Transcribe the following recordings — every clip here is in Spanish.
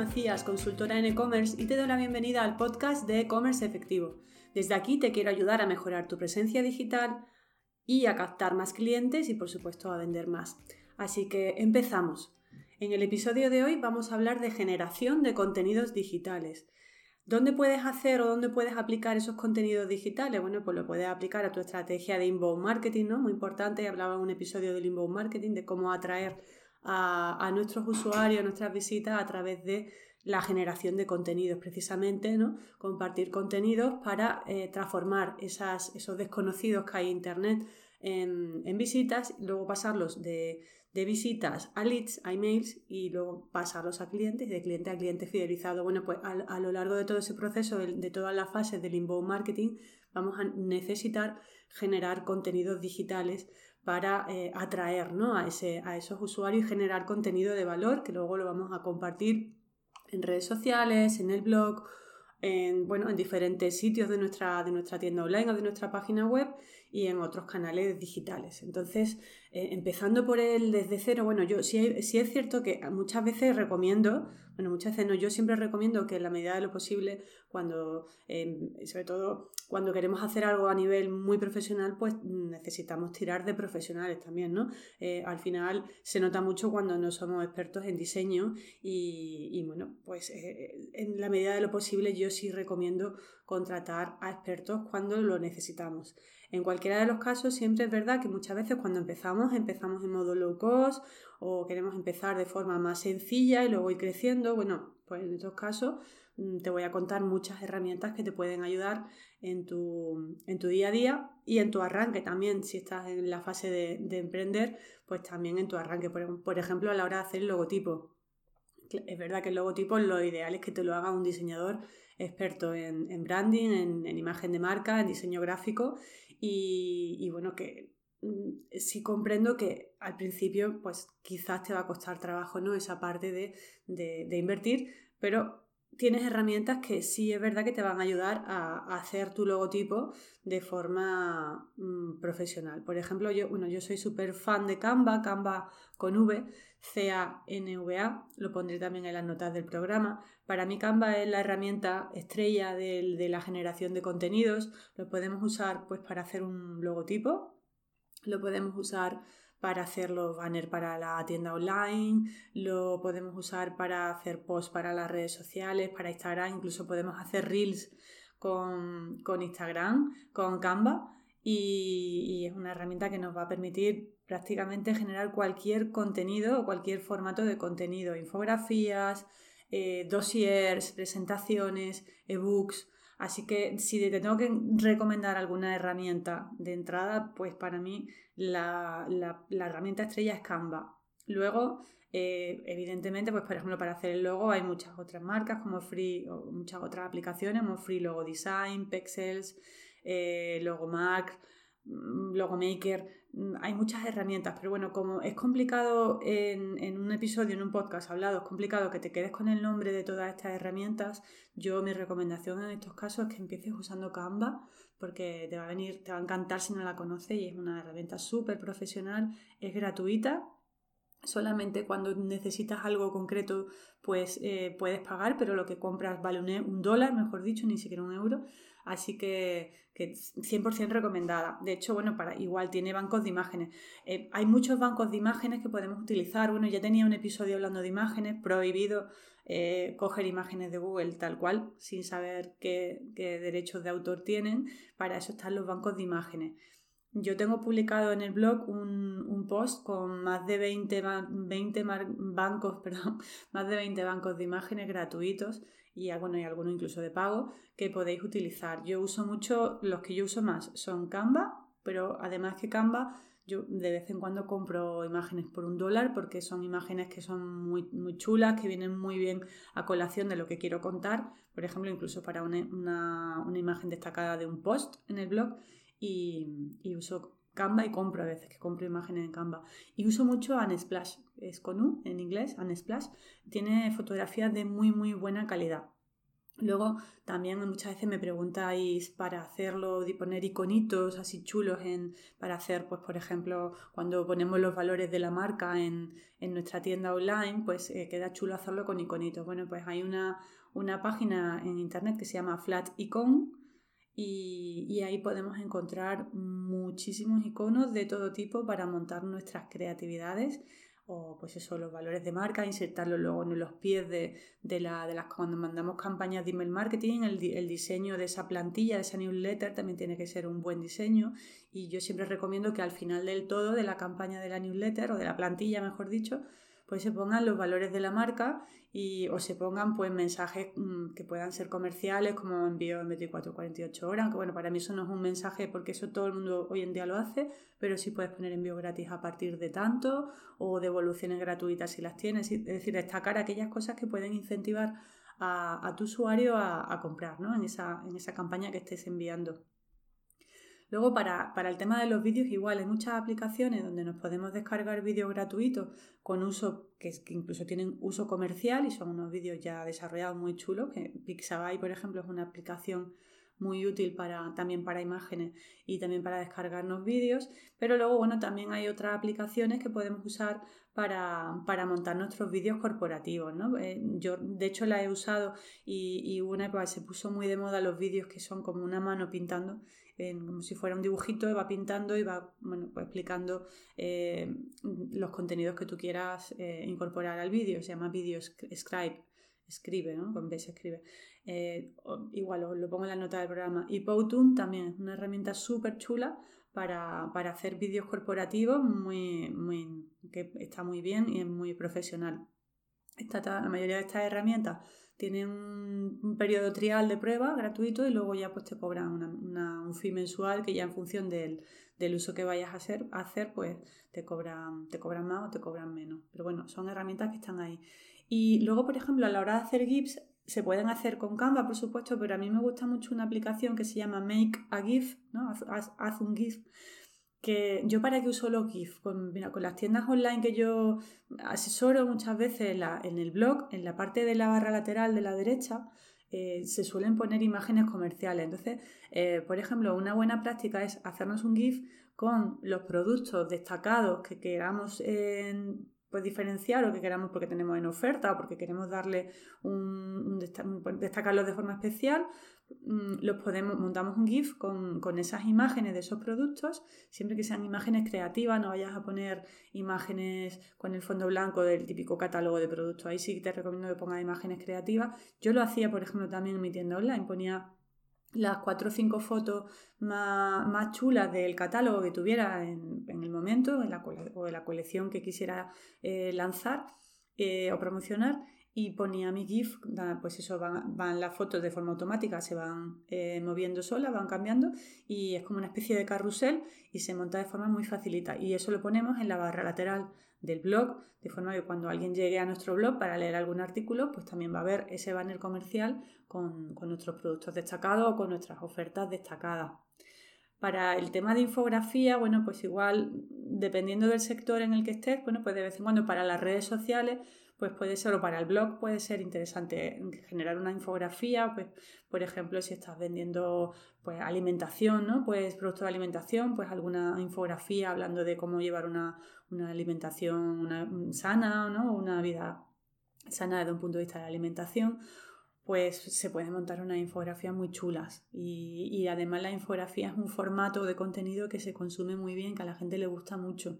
Macías, consultora en e-commerce y te doy la bienvenida al podcast de e-commerce efectivo. Desde aquí te quiero ayudar a mejorar tu presencia digital y a captar más clientes y por supuesto a vender más. Así que empezamos. En el episodio de hoy vamos a hablar de generación de contenidos digitales. ¿Dónde puedes hacer o dónde puedes aplicar esos contenidos digitales? Bueno, pues lo puedes aplicar a tu estrategia de inbound marketing, ¿no? Muy importante, hablaba en un episodio del inbound marketing, de cómo atraer a, nuestros usuarios, a nuestras visitas a través de la generación de contenidos, precisamente, ¿no? Compartir contenidos para eh, transformar esos desconocidos que hay en Internet en, en visitas, luego pasarlos de, visitas a leads, a emails y luego pasarlos a clientes de cliente a cliente fidelizado. Bueno, pues a, a lo largo de todo ese proceso, de, de todas las fases del inbound marketing, vamos a necesitar generar contenidos digitales para eh, atraer ¿no? a, ese, a esos usuarios y generar contenido de valor que luego lo vamos a compartir en redes sociales, en el blog, en, bueno, en diferentes sitios de nuestra, de nuestra tienda online o de nuestra página web y en otros canales digitales. Entonces, eh, empezando por el desde cero, bueno, yo sí, sí, es cierto que muchas veces recomiendo, bueno, muchas veces no, yo siempre recomiendo que en la medida de lo posible, cuando, em, sobre todo cuando queremos hacer algo a nivel muy profesional, pues necesitamos tirar de profesionales también, ¿no? Eh, al final se nota mucho cuando no somos expertos en diseño y, y bueno, pues eh, en la medida de lo posible yo sí recomiendo contratar a expertos cuando lo necesitamos. En cualquiera de los casos, siempre es verdad que muchas veces cuando empezamos, empezamos en modo low cost o queremos empezar de forma más sencilla y luego ir creciendo. Bueno, pues en estos casos mm, te voy a contar muchas herramientas que te pueden ayudar en tu, en tu día a día y en tu arranque también, si estás en la fase de, emprender, pues también en tu arranque, por, por ejemplo, a la hora de hacer el logotipo. Es verdad que el logotipo lo ideal es que te lo haga un diseñador experto en, branding, en, imagen de marca, en diseño gráfico y, bueno, que mm, sí comprendo que al principio pues quizás te va a costar trabajo ¿no? esa parte de, de invertir, pero tienes herramientas que sí es verdad que te van a ayudar a, hacer tu logotipo de forma mm, profesional. Por ejemplo, yo, bueno, yo soy súper fan de Canva, Canva con V, C-A-N-V-A, lo pondré también en las notas del programa. Para mí Canva es la herramienta estrella de, de la generación de contenidos. Lo podemos usar pues para hacer un logotipo, lo podemos usar para hacer los banners para la tienda online, lo podemos usar para hacer posts para las redes sociales, para Instagram, incluso podemos hacer reels con, Instagram, con Canva. Y, es una herramienta que nos va a permitir prácticamente generar cualquier contenido o cualquier formato de contenido, infografías, eh, dossiers, presentaciones, ebooks, Así que si te tengo que recomendar alguna herramienta de entrada, pues para mí la, herramienta estrella es Canva. Luego, eh, evidentemente, pues por ejemplo, para hacer el logo hay muchas otras marcas como Free o muchas otras aplicaciones como Free Logo Design, Pexels, eh, Logomark, mm, Logomaker, hay muchas herramientas, pero bueno, como es complicado en, en, un episodio, en un podcast hablado, es complicado que te quedes con el nombre de todas estas herramientas, yo mi recomendación en estos casos es que empieces usando Canva porque te va a venir, te va a encantar si no la conoces y es una herramienta súper profesional, es gratuita. Solamente cuando necesitas algo concreto, pues eh, puedes pagar, pero lo que compras vale un, dólar, mejor dicho, ni siquiera un euro. Así que, que 100% recomendada. De hecho, bueno, para igual tiene bancos de imágenes. Eh, hay muchos bancos de imágenes que podemos utilizar. Bueno, ya tenía un episodio hablando de imágenes, prohibido eh, coger imágenes de Google tal cual, sin saber qué, derechos de autor tienen. Para eso están los bancos de imágenes. Yo tengo publicado en el blog un, post con más de 20, 20 bancos, perdón, más de 20 bancos de imágenes gratuitos y, bueno, y algunos incluso de pago que podéis utilizar. Yo uso mucho, los que yo uso más son Canva, pero además que Canva yo de vez en cuando compro imágenes por un dólar porque son imágenes que son muy, muy chulas, que vienen muy bien a colación de lo que quiero contar. Por ejemplo, incluso para una, imagen destacada de un post en el blog y, uso Canva y compro a veces que compro imágenes en Canva. Y uso mucho Unsplash, es con U en inglés, Unsplash. Tiene fotografías de muy muy buena calidad. Luego también muchas veces me preguntáis para hacerlo, de poner iconitos así chulos en, para hacer, pues por ejemplo, cuando ponemos los valores de la marca en, nuestra tienda online, pues eh, queda chulo hacerlo con iconitos. Bueno, pues hay una, una página en internet que se llama Flat Icon y, y ahí podemos encontrar muchísimos iconos de todo tipo para montar nuestras creatividades o pues eso, los valores de marca, insertarlos luego en los pies de, de, la, de las cuando mandamos campañas de email marketing, el, el, diseño de esa plantilla, de esa newsletter también tiene que ser un buen diseño y yo siempre recomiendo que al final del todo de la campaña de la newsletter o de la plantilla, mejor dicho, pues se pongan los valores de la marca y, o se pongan pues mensajes mm, que puedan ser comerciales como envío en 24 48 horas, que bueno, para mí eso no es un mensaje porque eso todo el mundo hoy en día lo hace, pero sí puedes poner envío gratis a partir de tanto o devoluciones gratuitas si las tienes, es decir, destacar aquellas cosas que pueden incentivar a, tu usuario a, a comprar ¿no? en, esa, en esa campaña que estés enviando. Luego, para, el tema de los vídeos, igual hay muchas aplicaciones donde nos podemos descargar vídeos gratuitos con uso, que, que, incluso tienen uso comercial y son unos vídeos ya desarrollados muy chulos. Que Pixabay, por ejemplo, es una aplicación muy útil para, también para imágenes y también para descargarnos vídeos. Pero luego, bueno, también hay otras aplicaciones que podemos usar para, montar nuestros vídeos corporativos. ¿no? Eh, yo, de hecho, la he usado y, y una se puso muy de moda los vídeos que son como una mano pintando como si fuera un dibujito, va pintando y va bueno, pues explicando eh, los contenidos que tú quieras eh, incorporar al vídeo. Se llama Video Scribe, escribe, ¿no? Con B se escribe. Eh, igual lo, lo, pongo en la nota del programa. Y Powtoon también es una herramienta súper chula para, para, hacer vídeos corporativos muy, muy, que está muy bien y es muy profesional. Esta, la mayoría de estas herramientas tienen un, periodo trial de prueba gratuito y luego ya pues te cobran una, un fee mensual que ya en función del, del uso que vayas a hacer, hacer, pues te cobran, te cobran más o te cobran menos. Pero bueno, son herramientas que están ahí. Y luego, por ejemplo, a la hora de hacer GIFs, se pueden hacer con Canva, por supuesto, pero a mí me gusta mucho una aplicación que se llama Make a GIF, ¿no? haz un GIF, que yo para qué uso los GIF, con, con las tiendas online que yo asesoro muchas veces en, el blog, en la parte de la barra lateral de la derecha, eh, se suelen poner imágenes comerciales. Entonces, eh, por ejemplo, una buena práctica es hacernos un GIF con los productos destacados que queramos pues, diferenciar o que queramos porque tenemos en oferta o porque queremos darle un, destacarlos de forma especial, Mm, los podemos, montamos un GIF con, esas imágenes de esos productos, siempre que sean imágenes creativas, no vayas a poner imágenes con el fondo blanco del típico catálogo de productos. Ahí sí te recomiendo que pongas imágenes creativas. Yo lo hacía, por ejemplo, también en mi tienda online, ponía las cuatro o cinco fotos más, chulas del catálogo que tuviera en, el momento en o de la colección que quisiera eh, lanzar eh, o promocionar y ponía mi GIF, pues eso, van, las fotos de forma automática, se van eh, moviendo solas, van cambiando y es como una especie de carrusel y se monta de forma muy facilita. Y eso lo ponemos en la barra lateral del blog, de forma que cuando alguien llegue a nuestro blog para leer algún artículo, pues también va a ver ese banner comercial con, con nuestros productos destacados o con nuestras ofertas destacadas. Para el tema de infografía, bueno, pues igual, dependiendo del sector en el que estés, bueno, pues de vez en cuando para las redes sociales, pues puede ser, o para el blog puede ser interesante generar una infografía, pues por ejemplo si estás vendiendo pues alimentación, ¿no? Pues productos de alimentación, pues alguna infografía hablando de cómo llevar una, alimentación sana, ¿no? Una vida sana desde un punto de vista de la alimentación, pues se puede montar una infografía muy chulas. Y, y además la infografía es un formato de contenido que se consume muy bien, que a la gente le gusta mucho.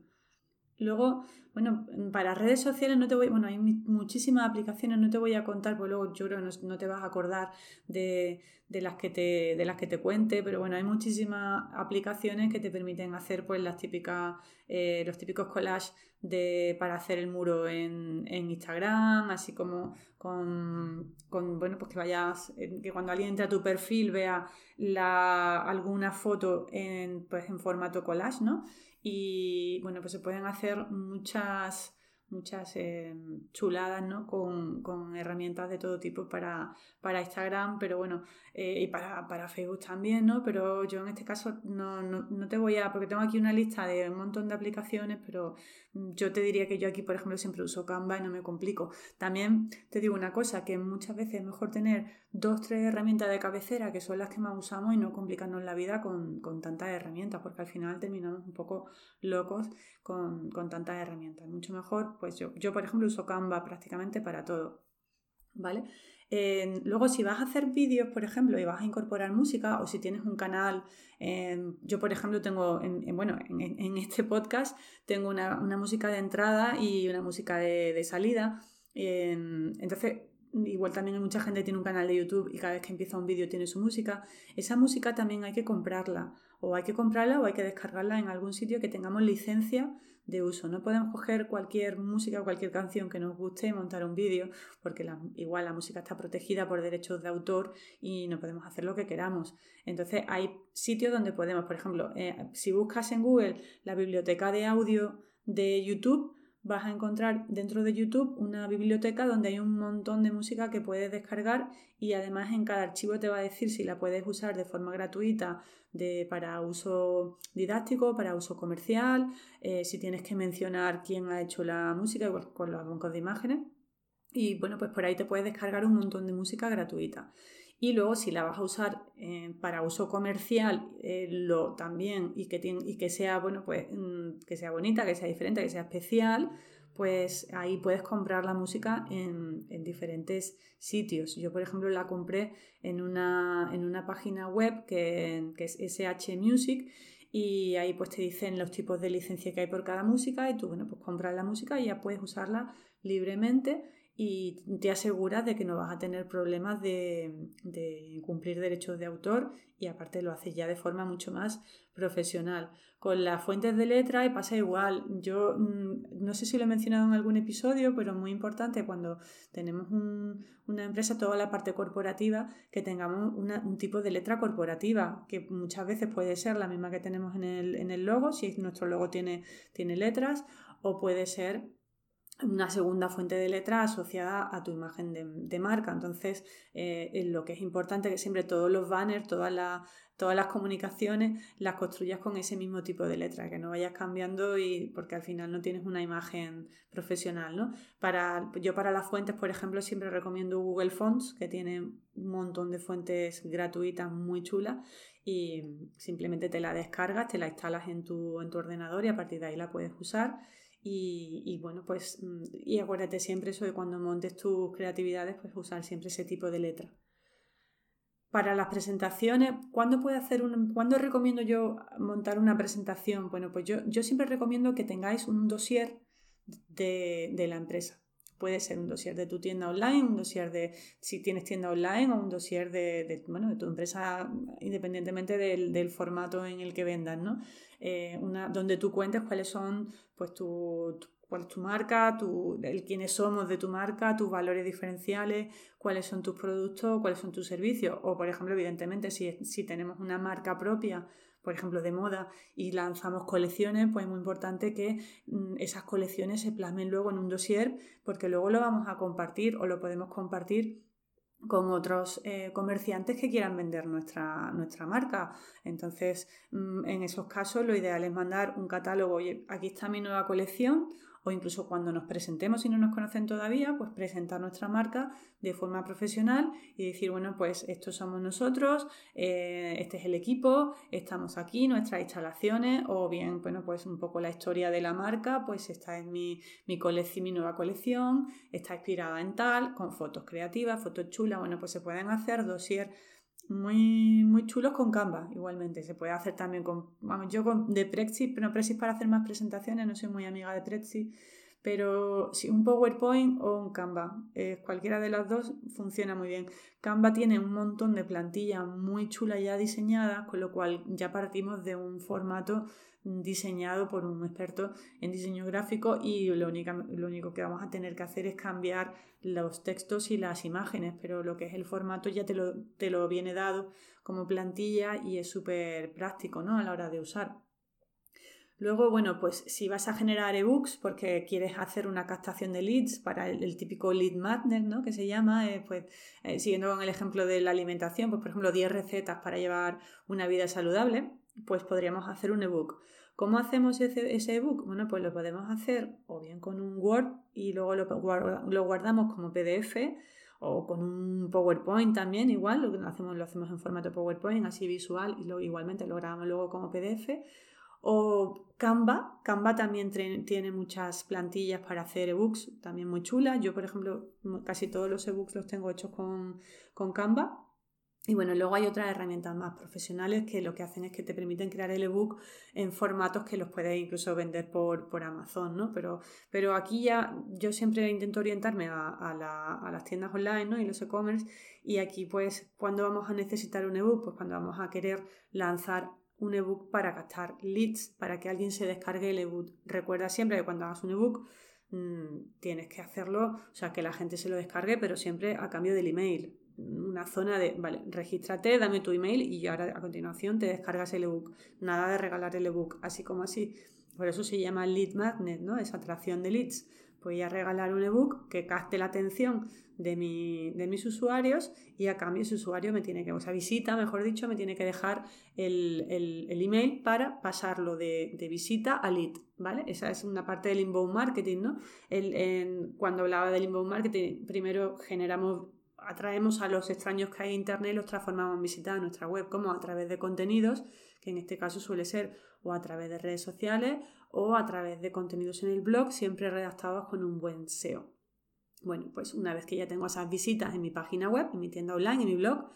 Luego, bueno, para redes sociales no te voy, bueno, hay muchísimas aplicaciones, no te voy a contar, porque luego yo creo que no, te vas a acordar de, las que te, de las que te cuente, pero bueno, hay muchísimas aplicaciones que te permiten hacer pues las típicas, eh, los típicos collages de, para hacer el muro en, Instagram, así como con, bueno, pues que vayas, que cuando alguien entre a tu perfil vea la, alguna foto en, pues en formato collage, ¿no? Y bueno, pues se pueden hacer muchas, muchas eh, chuladas, ¿no? Con, con, herramientas de todo tipo para, para Instagram, pero bueno, eh, y para, para, Facebook también, ¿no? Pero yo en este caso no, no, no, te voy a, porque tengo aquí una lista de un montón de aplicaciones, pero yo te diría que yo aquí, por ejemplo, siempre uso Canva y no me complico. También te digo una cosa, que muchas veces es mejor tener dos, tres herramientas de cabecera, que son las que más usamos, y no complicarnos la vida con, con tantas herramientas, porque al final terminamos un poco locos con, con tantas herramientas. Mucho mejor, pues yo, yo, por ejemplo, uso Canva prácticamente para todo. ¿Vale? luego, si vas a hacer vídeos, por ejemplo, y vas a incorporar música, o si tienes un canal, yo, por ejemplo, tengo, en, bueno, en, este podcast, tengo una, música de entrada y una música de, salida. entonces, igual también mucha gente tiene un canal de YouTube y cada vez que empieza un vídeo tiene su música. Esa música también hay que comprarla, o hay que comprarla o hay que descargarla en algún sitio que tengamos licencia de uso. No podemos coger cualquier música o cualquier canción que nos guste y montar un vídeo, porque igual la música está protegida por derechos de autor y no podemos hacer lo que queramos. Entonces hay sitios donde podemos, por ejemplo, eh, si buscas en Google la biblioteca de audio de YouTube, vas a encontrar dentro de YouTube una biblioteca donde hay un montón de música que puedes descargar y además en cada archivo te va a decir si la puedes usar de forma gratuita de, para uso didáctico, para uso comercial, eh, si tienes que mencionar quién ha hecho la música, igual con los bancos de imágenes. Y bueno, pues por ahí te puedes descargar un montón de música gratuita. Y luego si la vas a usar eh, para uso comercial eh, lo, también y que, y que sea bueno pues mm, que sea bonita, que sea diferente, que sea especial, pues ahí puedes comprar la música en, diferentes sitios. Yo, por ejemplo, la compré en una, en una página web que, que, es SH Music y ahí pues te dicen los tipos de licencia que hay por cada música y tú, bueno, pues compras la música y ya puedes usarla libremente y te aseguras de que no vas a tener problemas de, cumplir derechos de autor y aparte lo haces ya de forma mucho más profesional. Con las fuentes de letra pasa igual. Yo mm, no sé si lo he mencionado en algún episodio, pero muy importante cuando tenemos una empresa, toda la parte corporativa, que tengamos un tipo de letra corporativa, que muchas veces puede ser la misma que tenemos en el, en el logo, si nuestro logo tiene, tiene letras, o puede ser una segunda fuente de letra asociada a tu imagen de, marca. Entonces, eh, lo que es importante que siempre todos los banners, todas, todas las comunicaciones las construyas con ese mismo tipo de letra, que no vayas cambiando y porque al final no tienes una imagen profesional. ¿no? Para, yo para las fuentes, por ejemplo, siempre recomiendo Google Fonts, que tiene un montón de fuentes gratuitas muy chulas y simplemente te la descargas, te la instalas en tu, en tu ordenador y a partir de ahí la puedes usar y, bueno, pues, mm, y acuérdate siempre eso de cuando montes tus creatividades, pues usar siempre ese tipo de letra. Para las presentaciones, ¿cuándo puede hacer un, ¿cuándo recomiendo yo montar una presentación? Bueno, pues yo, yo siempre recomiendo que tengáis un dossier de, de la empresa. Puede ser un dossier de tu tienda online, un dossier de si tienes tienda online o un dossier de, bueno, de tu empresa independientemente del, formato en el que vendas, ¿no? Eh, donde tú cuentes cuáles son pues tu, cuál es tu marca, tu, quiénes somos de tu marca, tus valores diferenciales, cuáles son tus productos, cuáles son tus servicios. O, por ejemplo, evidentemente, si, si tenemos una marca propia, por ejemplo, de moda y lanzamos colecciones, pues es muy importante que mm, esas colecciones se plasmen luego en un dossier, porque luego lo vamos a compartir o lo podemos compartir con otros eh, comerciantes que quieran vender nuestra, nuestra marca. Entonces, mm, en esos casos, lo ideal es mandar un catálogo, oye, aquí está mi nueva colección, o incluso cuando nos presentemos y no nos conocen todavía, pues presentar nuestra marca de forma profesional y decir, bueno, pues estos somos nosotros, eh, este es el equipo, estamos aquí, nuestras instalaciones, o bien, bueno, pues un poco la historia de la marca, pues esta es mi, mi colección, mi nueva colección, está inspirada en tal, con fotos creativas, fotos chulas, bueno, pues se pueden hacer dossier muy, muy chulos con Canva, igualmente. Se puede hacer también con. Vamos, yo con, de Prexis, pero Prexis para hacer más presentaciones, no soy muy amiga de Prexis, pero si un PowerPoint o un Canva, eh, cualquiera de las dos funciona muy bien. Canva tiene un montón de plantillas muy chulas ya diseñadas, con lo cual ya partimos de un formato diseñado por un experto en diseño gráfico y lo, lo único que vamos a tener que hacer es cambiar los textos y las imágenes, pero lo que es el formato ya te lo, te lo viene dado como plantilla y es súper práctico ¿no? a la hora de usar. Luego, bueno, pues si vas a generar ebooks porque quieres hacer una captación de leads para el, típico lead magnet, ¿no? Que se llama, eh, pues eh, siguiendo con el ejemplo de la alimentación, pues por ejemplo 10 recetas para llevar una vida saludable, pues podríamos hacer un ebook. ¿Cómo hacemos ese, ebook? Bueno, pues lo podemos hacer o bien con un Word y luego lo, lo guardamos como PDF o con un PowerPoint también, igual, lo, hacemos, lo hacemos en formato PowerPoint, así visual, y lo, igualmente lo grabamos luego como PDF o Canva. Canva también tiene muchas plantillas para hacer ebooks, también muy chulas. Yo, por ejemplo, casi todos los ebooks los tengo hechos con, con Canva. Y bueno, luego hay otras herramientas más profesionales que lo que hacen es que te permiten crear el ebook en formatos que los puedes incluso vender por, por Amazon, ¿no? Pero, pero aquí ya yo siempre intento orientarme a, a, las tiendas online ¿no? y los e-commerce y aquí pues cuando vamos a necesitar un ebook, pues cuando vamos a querer lanzar un ebook para captar leads, para que alguien se descargue el ebook. Recuerda siempre que cuando hagas un ebook mm, tienes que hacerlo, o sea, que la gente se lo descargue, pero siempre a cambio del email. Una zona de, vale, regístrate, dame tu email y ahora a continuación te descargas el ebook. Nada de regalar el ebook, así como así. Por eso se llama lead magnet, ¿no? Es atracción de leads. Voy a regalar un ebook que capte la atención de, de mis usuarios y a cambio ese usuario me tiene que, o sea, visita, mejor dicho, me tiene que dejar el, email para pasarlo de, visita a lead, ¿vale? Esa es una parte del inbound marketing, ¿no? El, cuando hablaba del inbound marketing, primero generamos atraemos a los extraños que hay en internet y los transformamos en visita a nuestra web, como a través de contenidos, que en este caso suele ser o a través de redes sociales o a través de contenidos en el blog, siempre redactados con un buen SEO. Bueno, pues una vez que ya tengo esas visitas en mi página web, en mi tienda online, en mi blog,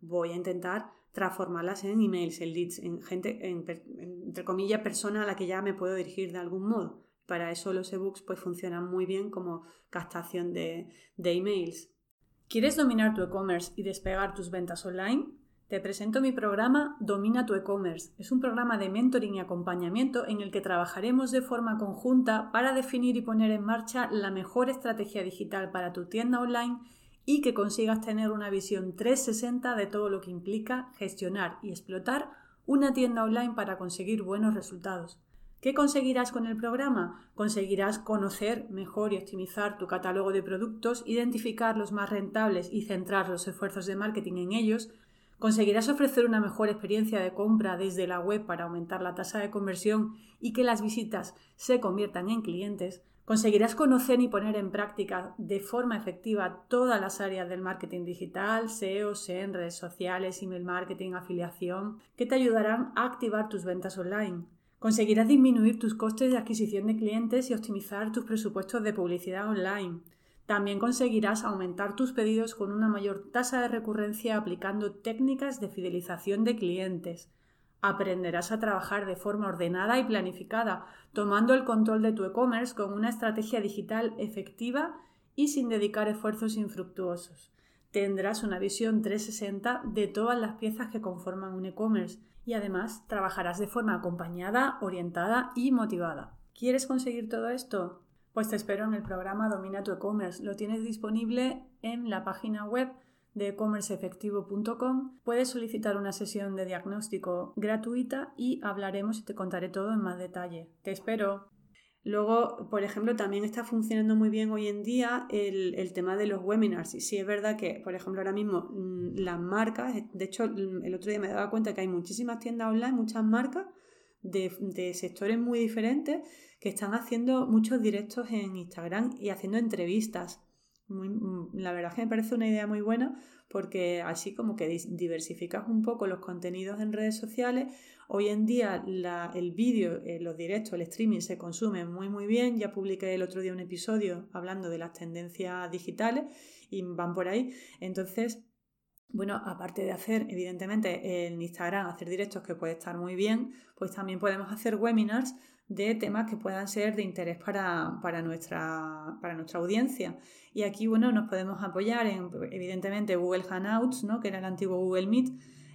voy a intentar transformarlas en emails, en leads, en gente, entre comillas, persona a la que ya me puedo dirigir de algún modo. Para eso los ebooks pues funcionan muy bien como captación de emails. ¿Quieres dominar tu e-commerce y despegar tus ventas online? Te presento mi programa Domina tu e-commerce. Es un programa de mentoring y acompañamiento en el que trabajaremos de forma conjunta para definir y poner en marcha la mejor estrategia digital para tu tienda online y que consigas tener una visión 360 de todo lo que implica gestionar y explotar una tienda online para conseguir buenos resultados. ¿Qué conseguirás con el programa? Conseguirás conocer mejor y optimizar tu catálogo de productos, identificar los más rentables y centrar los esfuerzos de marketing en ellos, Conseguirás ofrecer una mejor experiencia de compra desde la web para aumentar la tasa de conversión y que las visitas se conviertan en clientes. Conseguirás conocer y poner en práctica de forma efectiva todas las áreas del marketing digital, SEO, SEM, redes sociales, email marketing, afiliación, que te ayudarán a activar tus ventas online. Conseguirás disminuir tus costes de adquisición de clientes y optimizar tus presupuestos de publicidad online. También conseguirás aumentar tus pedidos con una mayor tasa de recurrencia aplicando técnicas de fidelización de clientes. Aprenderás a trabajar de forma ordenada y planificada, tomando el control de tu e-commerce con una estrategia digital efectiva y sin dedicar esfuerzos infructuosos. Tendrás una visión 360 de todas las piezas que conforman un e-commerce y además trabajarás de forma acompañada, orientada y motivada. ¿Quieres conseguir todo esto? Pues te espero en el programa Domina tu e-commerce. Lo tienes disponible en la página web de ecommerceefectivo.com. Puedes solicitar una sesión de diagnóstico gratuita y hablaremos y te contaré todo en más detalle. Te espero. Luego, por ejemplo, también está funcionando muy bien hoy en día el, tema de los webinars. Y sí es verdad que, por ejemplo, ahora mismo mm, las marcas, de hecho, el otro día me daba cuenta que hay muchísimas tiendas online, muchas marcas de, de sectores muy diferentes que están haciendo muchos directos en Instagram y haciendo entrevistas. Mm, la verdad es que me parece una idea muy buena porque así como que diversificas un poco los contenidos en redes sociales. Hoy en día el vídeo, eh, los directos, el streaming se consume muy muy bien. Ya publiqué el otro día un episodio hablando de las tendencias digitales y van por ahí. Entonces, bueno, aparte de hacer, evidentemente, en Instagram, hacer directos que puede estar muy bien, pues también podemos hacer webinars de temas que puedan ser de interés para, nuestra, para nuestra audiencia. Y aquí, bueno, nos podemos apoyar en, evidentemente, Google Hangouts, ¿no? que era el antiguo Google Meet,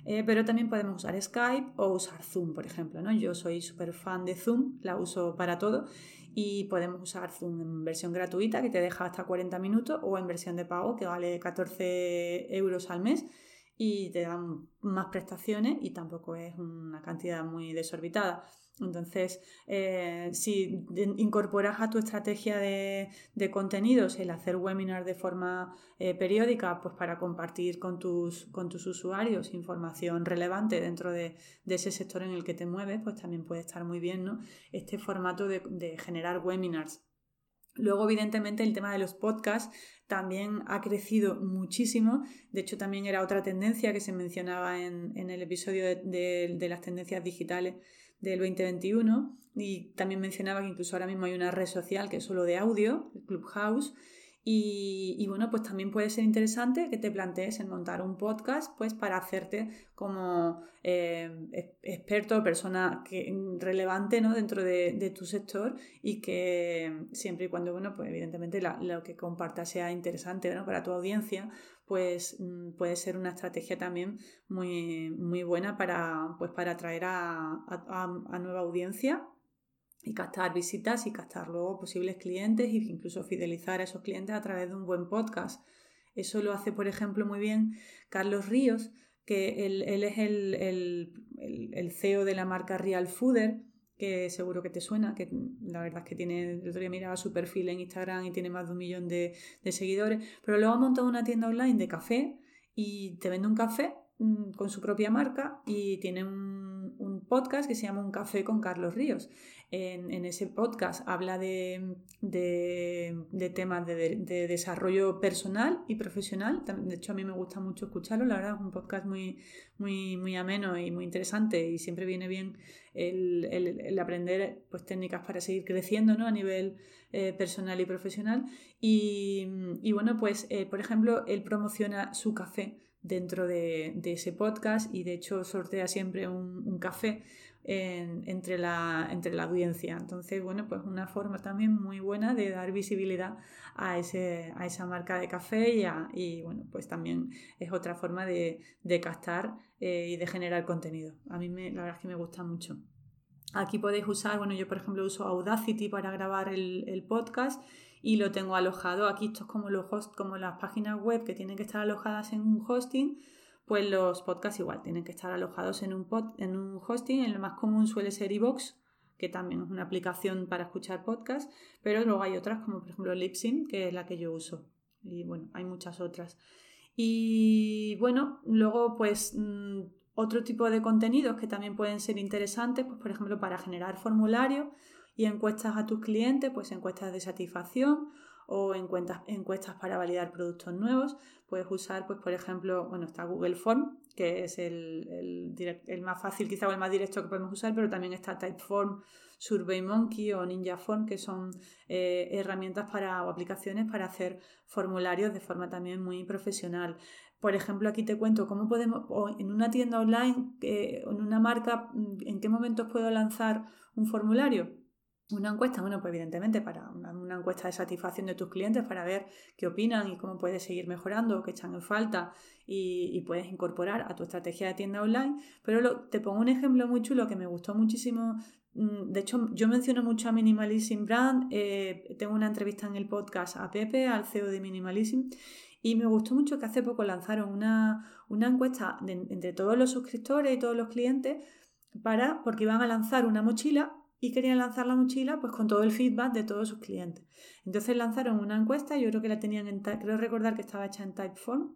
eh, pero también podemos usar Skype o usar Zoom, por ejemplo. ¿no? Yo soy súper fan de Zoom, la uso para todo, y podemos usar Zoom en versión gratuita, que te deja hasta 40 minutos, o en versión de pago, que vale 14 euros al mes y te dan más prestaciones y tampoco es una cantidad muy desorbitada. Entonces, eh, si incorporas a tu estrategia de, contenidos el hacer webinars de forma eh, periódica, pues para compartir con tus, con tus usuarios información relevante dentro de, ese sector en el que te mueves, pues también puede estar muy bien, ¿no? Este formato de, generar webinars. Luego, evidentemente, el tema de los podcasts también ha crecido muchísimo. De hecho, también era otra tendencia que se mencionaba en, el episodio de las tendencias digitales del 2021 y también mencionaba que incluso ahora mismo hay una red social que es solo de audio, el Clubhouse, y, bueno, pues también puede ser interesante que te plantees en montar un podcast, pues para hacerte como eh, experto o persona relevante ¿no? dentro de, tu sector y que siempre y cuando, bueno, pues evidentemente lo que compartas sea interesante para tu audiencia, pues mm, puede ser una estrategia también muy, muy buena para, pues, para atraer a, a nueva audiencia y captar visitas y captar luego posibles clientes e incluso fidelizar a esos clientes a través de un buen podcast. Eso lo hace, por ejemplo, muy bien Carlos Ríos, que él, es el, CEO de la marca Real Fooder, que seguro que te suena, que la verdad es que tiene, el otro día miraba su perfil en Instagram y tiene más de un millón de, de seguidores, pero luego ha montado una tienda online de café y te vende un café mm, con su propia marca y tiene un, podcast que se llama Un café con Carlos Ríos en, ese podcast habla de, temas de, desarrollo personal y profesional. De hecho, a mí me gusta mucho escucharlo. La verdad, es un podcast muy, muy, muy ameno y muy interesante y siempre viene bien el, aprender pues, técnicas para seguir creciendo ¿no? a nivel eh, personal y profesional. Y, bueno, pues, eh, por ejemplo, él promociona su café dentro de, ese podcast y de hecho sortea siempre un café entre, la, entre la audiencia. Entonces, bueno, pues una forma también muy buena de dar visibilidad a, ese, a esa marca de café y, bueno, pues también es otra forma de, de captar eh, y de generar contenido. A mí me, la verdad es que me gusta mucho. Aquí podéis usar, bueno, yo por ejemplo uso Audacity para grabar el podcast y lo tengo alojado. Aquí esto es como, los host, como las páginas web que tienen que estar alojadas en un hosting pues los podcasts igual tienen que estar alojados en un, pod, en un hosting. El más común suele ser iVoox, que también es una aplicación para escuchar podcasts, pero luego hay otras como por ejemplo Libsyn, que es la que yo uso. Y bueno, hay muchas otras. Y bueno, luego pues mm, otro tipo de contenidos que también pueden ser interesantes, pues por ejemplo para generar formularios y encuestas a tus clientes, pues encuestas de satisfacción o encuestas, encuestas para validar productos nuevos. Puedes usar, pues, por ejemplo, bueno, está Google Form, que es el, el, más fácil quizá o el más directo que podemos usar, pero también está Typeform, SurveyMonkey o NinjaForm, que son eh, herramientas para, o aplicaciones para hacer formularios de forma también muy profesional. Por ejemplo, aquí te cuento cómo podemos, o en una tienda online, eh, en una marca, en qué momentos puedo lanzar un formulario una encuesta, bueno, pues evidentemente para una, encuesta de satisfacción de tus clientes para ver qué opinan y cómo puedes seguir mejorando, qué echan en falta y, puedes incorporar a tu estrategia de tienda online. Pero te pongo un ejemplo muy chulo que me gustó muchísimo. Mm, de hecho, yo menciono mucho a Minimalism Brand. Eh, tengo una entrevista en el podcast a Pepe, al CEO de Minimalism. Y me gustó mucho que hace poco lanzaron una, encuesta entre todos los suscriptores y todos los clientes para, porque iban a lanzar una mochila y querían lanzar la mochila pues con todo el feedback de todos sus clientes. Entonces lanzaron una encuesta, yo creo que la tenían en, creo recordar que estaba hecha en Typeform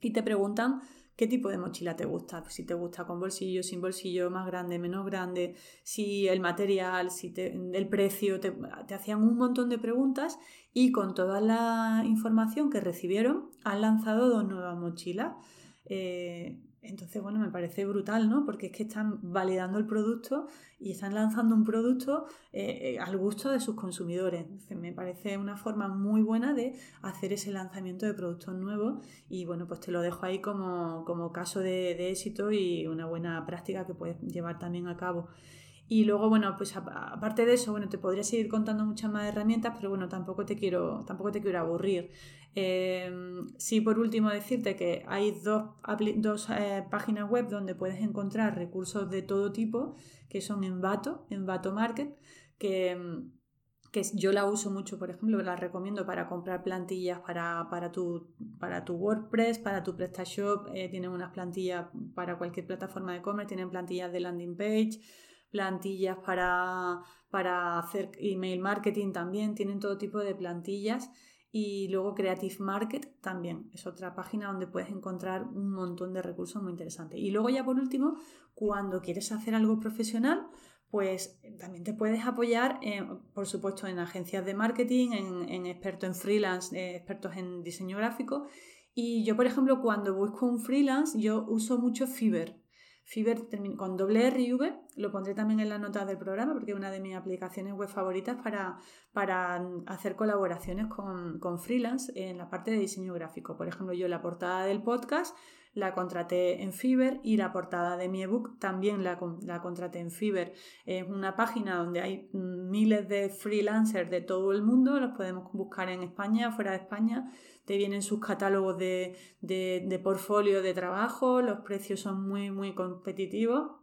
y te preguntan qué tipo de mochila te gusta, si te gusta con bolsillo, sin bolsillo, más grande, menos grande, si el material, si el precio, te, hacían un montón de preguntas y con toda la información que recibieron han lanzado dos nuevas mochilas. Eh, entonces, bueno, me parece brutal, ¿no? Porque es que están validando el producto y están lanzando un producto eh, eh, al gusto de sus consumidores. me parece una forma muy buena de hacer ese lanzamiento de productos nuevos y, bueno, pues te lo dejo ahí como, caso de, de éxito y una buena práctica que puedes llevar también a cabo. Y luego, bueno, pues aparte de eso, bueno, te podría seguir contando muchas más herramientas, pero bueno, tampoco te quiero, tampoco te quiero aburrir. Em, sí, por último, decirte que hay dos, dos eh, páginas web donde puedes encontrar recursos de todo tipo, que son en Vato, en Vato Market, que, que yo la uso mucho, por ejemplo, la recomiendo para comprar plantillas para, para, tu, para tu WordPress, para tu PrestaShop, eh, tienen unas plantillas para cualquier plataforma de e-commerce, tienen plantillas de landing page plantillas para, para hacer email marketing también, tienen todo tipo de plantillas. Y luego Creative Market también es otra página donde puedes encontrar un montón de recursos muy interesantes. Y luego ya por último, cuando quieres hacer algo profesional, pues también te puedes apoyar, por supuesto, en agencias de marketing, en, expertos en freelance, eh, expertos en diseño gráfico. Y yo, por ejemplo, cuando busco un freelance, yo uso mucho Fiverr. Fiverr con doble R y V, lo pondré también en las notas del programa porque es una de mis aplicaciones web favoritas para, para hacer colaboraciones con, con freelance en la parte de diseño gráfico. Por ejemplo, yo la portada del podcast la contraté en Fiverr y la portada de mi ebook también la, la contraté en Fiverr. Es una página donde hay miles de freelancers de todo el mundo, los podemos buscar en España, fuera de España, te vienen sus catálogos de, de, de portfolio de trabajo, los precios son muy, muy competitivos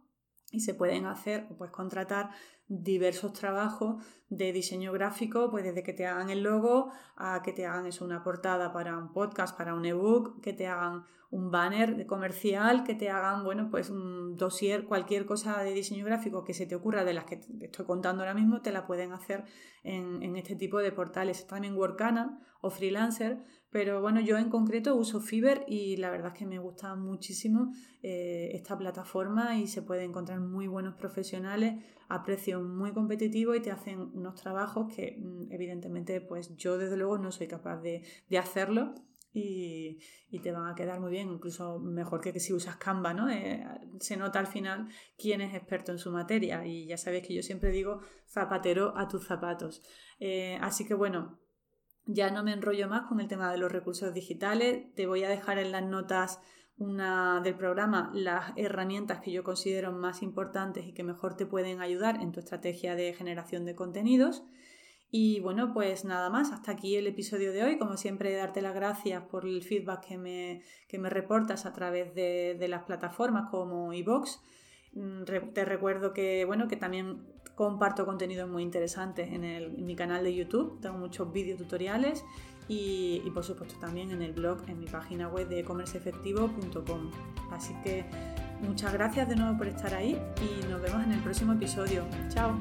y se pueden hacer, pues contratar diversos trabajos de diseño gráfico, pues desde que te hagan el logo a que te hagan eso, una portada para un podcast, para un ebook, que te hagan un banner comercial, que te hagan, bueno, pues un dossier, cualquier cosa de diseño gráfico que se te ocurra de las que te estoy contando ahora mismo, te la pueden hacer en, en este tipo de portales. También Workana o Freelancer, pero bueno, yo en concreto uso Fiverr y la verdad es que me gusta muchísimo eh, esta plataforma y se puede encontrar muy buenos profesionales a precios muy competitivos y te hacen unos trabajos que mm, evidentemente pues yo desde luego no soy capaz de, hacerlo y, te van a quedar muy bien, incluso mejor que, que si usas Canva, ¿no? Eh, se nota al final quién es experto en su materia y ya sabéis que yo siempre digo zapatero a tus zapatos. Eh, así que bueno, ya no me enrollo más con el tema de los recursos digitales. Te voy a dejar en las notas una del programa las herramientas que yo considero más importantes y que mejor te pueden ayudar en tu estrategia de generación de contenidos. Y bueno, pues nada más, hasta aquí el episodio de hoy. Como siempre, darte las gracias por el feedback que me, que me reportas a través de, de las plataformas como iVoox. Mm, te recuerdo que, bueno, que también comparto contenidos muy interesantes en, en mi canal de YouTube. Tengo muchos vídeos tutoriales y, por supuesto también en el blog, en mi página web de comerceefectivo.com. Así que muchas gracias de nuevo por estar ahí y nos vemos en el próximo episodio. Chao.